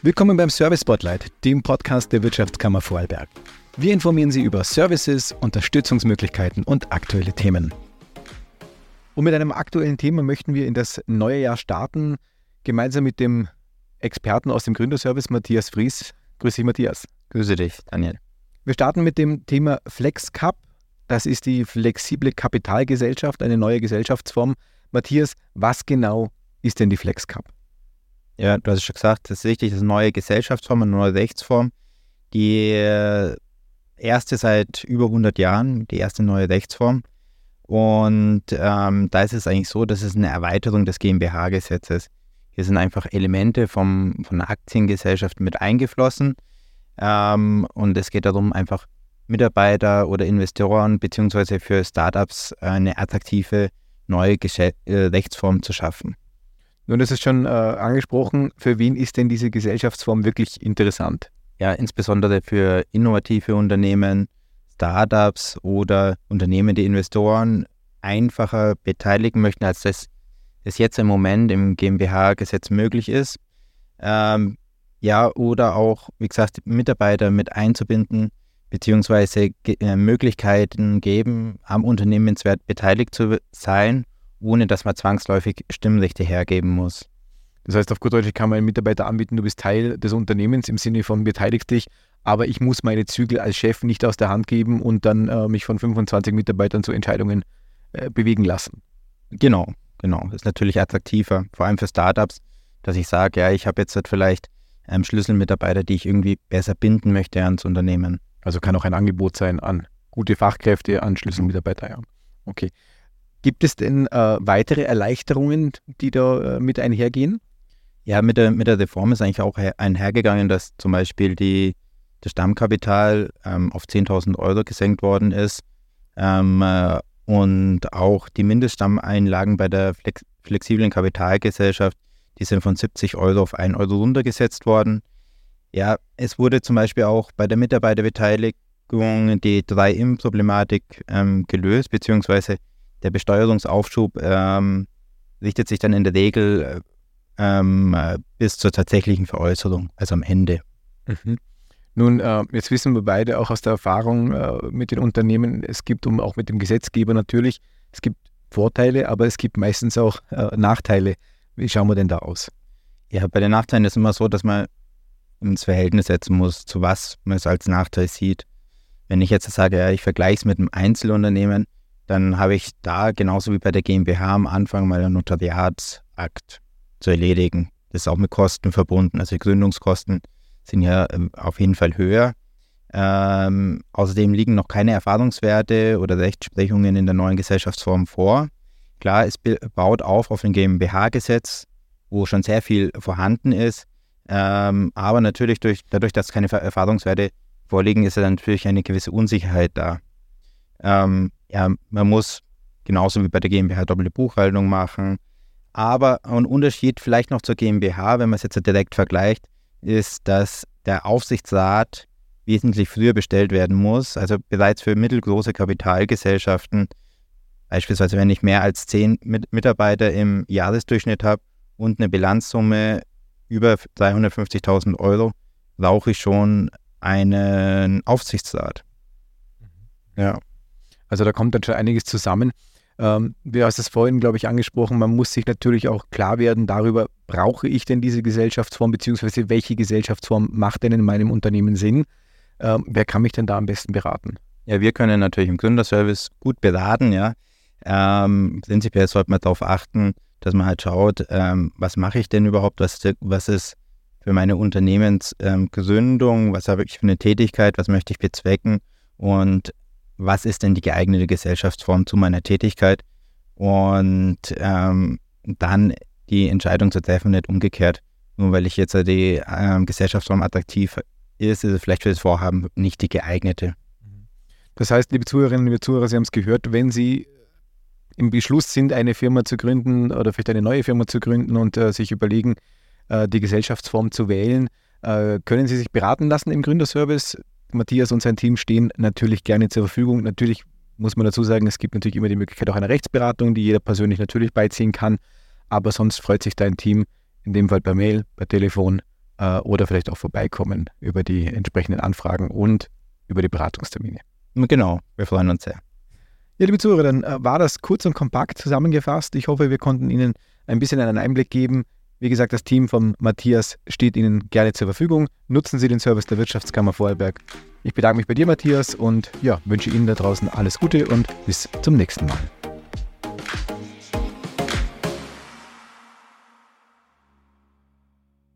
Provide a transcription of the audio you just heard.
Willkommen beim Service Spotlight, dem Podcast der Wirtschaftskammer Vorarlberg. Wir informieren Sie über Services, Unterstützungsmöglichkeiten und aktuelle Themen. Und mit einem aktuellen Thema möchten wir in das neue Jahr starten, gemeinsam mit dem Experten aus dem Gründerservice Matthias Fries. Grüß dich, Matthias. Grüße dich, Daniel. Wir starten mit dem Thema FlexCup. Das ist die flexible Kapitalgesellschaft, eine neue Gesellschaftsform. Matthias, was genau ist denn die FlexCup? Ja, du hast es schon gesagt, das ist richtig, das ist eine neue Gesellschaftsform, eine neue Rechtsform. Die äh, erste seit über 100 Jahren, die erste neue Rechtsform. Und ähm, da ist es eigentlich so, dass es eine Erweiterung des GmbH-Gesetzes. Hier sind einfach Elemente vom, von der Aktiengesellschaft mit eingeflossen. Ähm, und es geht darum, einfach Mitarbeiter oder Investoren beziehungsweise für Startups eine attraktive neue Gesche äh, Rechtsform zu schaffen. Nun, das ist schon äh, angesprochen. Für wen ist denn diese Gesellschaftsform wirklich interessant? Ja, insbesondere für innovative Unternehmen, Startups oder Unternehmen, die Investoren einfacher beteiligen möchten, als das es jetzt im Moment im GmbH-Gesetz möglich ist. Ähm, ja, oder auch, wie gesagt, Mitarbeiter mit einzubinden, beziehungsweise äh, Möglichkeiten geben, am Unternehmenswert beteiligt zu sein ohne dass man zwangsläufig Stimmrechte hergeben muss. Das heißt, auf gut Deutsch kann man einen Mitarbeiter anbieten, du bist Teil des Unternehmens im Sinne von beteiligst dich, aber ich muss meine Zügel als Chef nicht aus der Hand geben und dann äh, mich von 25 Mitarbeitern zu Entscheidungen äh, bewegen lassen. Genau, genau. Das ist natürlich attraktiver, vor allem für Startups, dass ich sage, ja, ich habe jetzt halt vielleicht ähm, Schlüsselmitarbeiter, die ich irgendwie besser binden möchte ans Unternehmen. Also kann auch ein Angebot sein an gute Fachkräfte, an Schlüsselmitarbeiter, ja. Okay. Gibt es denn äh, weitere Erleichterungen, die da äh, mit einhergehen? Ja, mit der, mit der Reform ist eigentlich auch einhergegangen, dass zum Beispiel die, das Stammkapital ähm, auf 10.000 Euro gesenkt worden ist ähm, äh, und auch die Mindeststammeinlagen bei der Flex flexiblen Kapitalgesellschaft, die sind von 70 Euro auf 1 Euro runtergesetzt worden. Ja, es wurde zum Beispiel auch bei der Mitarbeiterbeteiligung die 3-Im-Problematik ähm, gelöst, beziehungsweise der Besteuerungsaufschub ähm, richtet sich dann in der Regel äh, ähm, äh, bis zur tatsächlichen Veräußerung, also am Ende. Mhm. Nun, äh, jetzt wissen wir beide auch aus der Erfahrung äh, mit den Unternehmen, es gibt um auch mit dem Gesetzgeber natürlich, es gibt Vorteile, aber es gibt meistens auch äh, Nachteile. Wie schauen wir denn da aus? Ja, bei den Nachteilen ist es immer so, dass man ins Verhältnis setzen muss, zu was man es als Nachteil sieht. Wenn ich jetzt sage, ja, ich vergleiche es mit einem Einzelunternehmen, dann habe ich da genauso wie bei der GmbH am Anfang mal einen Notariatsakt zu erledigen. Das ist auch mit Kosten verbunden. Also die Gründungskosten sind ja ähm, auf jeden Fall höher. Ähm, außerdem liegen noch keine Erfahrungswerte oder Rechtsprechungen in der neuen Gesellschaftsform vor. Klar, es baut auf auf ein GmbH-Gesetz, wo schon sehr viel vorhanden ist. Ähm, aber natürlich durch, dadurch, dass keine Erfahrungswerte vorliegen, ist ja natürlich eine gewisse Unsicherheit da. Ähm, ja, man muss genauso wie bei der GmbH doppelte Buchhaltung machen. Aber ein Unterschied vielleicht noch zur GmbH, wenn man es jetzt direkt vergleicht, ist, dass der Aufsichtsrat wesentlich früher bestellt werden muss. Also bereits für mittelgroße Kapitalgesellschaften, beispielsweise wenn ich mehr als zehn Mitarbeiter im Jahresdurchschnitt habe und eine Bilanzsumme über 350.000 Euro, brauche ich schon einen Aufsichtsrat. Mhm. Ja. Also da kommt dann schon einiges zusammen. Ähm, du hast es vorhin, glaube ich, angesprochen, man muss sich natürlich auch klar werden darüber, brauche ich denn diese Gesellschaftsform, beziehungsweise welche Gesellschaftsform macht denn in meinem Unternehmen Sinn? Ähm, wer kann mich denn da am besten beraten? Ja, wir können natürlich im Gründerservice gut beraten, ja. Ähm, prinzipiell sollte man darauf achten, dass man halt schaut, ähm, was mache ich denn überhaupt, was, was ist für meine Unternehmensgründung, ähm, was habe ich für eine Tätigkeit, was möchte ich bezwecken und was ist denn die geeignete Gesellschaftsform zu meiner Tätigkeit und ähm, dann die Entscheidung zu treffen, nicht umgekehrt. Nur weil ich jetzt die ähm, Gesellschaftsform attraktiv ist, ist es vielleicht für das Vorhaben nicht die geeignete. Das heißt, liebe Zuhörerinnen, liebe Zuhörer, Sie haben es gehört, wenn Sie im Beschluss sind, eine Firma zu gründen oder vielleicht eine neue Firma zu gründen und äh, sich überlegen, äh, die Gesellschaftsform zu wählen, äh, können Sie sich beraten lassen im Gründerservice. Matthias und sein Team stehen natürlich gerne zur Verfügung. Natürlich muss man dazu sagen, es gibt natürlich immer die Möglichkeit auch einer Rechtsberatung, die jeder persönlich natürlich beiziehen kann. Aber sonst freut sich dein Team in dem Fall per Mail, per Telefon äh, oder vielleicht auch vorbeikommen über die entsprechenden Anfragen und über die Beratungstermine. Genau, wir freuen uns sehr. Ja, liebe Zuhörer, dann äh, war das kurz und kompakt zusammengefasst. Ich hoffe, wir konnten Ihnen ein bisschen einen Einblick geben. Wie gesagt, das Team von Matthias steht Ihnen gerne zur Verfügung. Nutzen Sie den Service der Wirtschaftskammer Vorarlberg. Ich bedanke mich bei dir, Matthias, und ja, wünsche Ihnen da draußen alles Gute und bis zum nächsten Mal.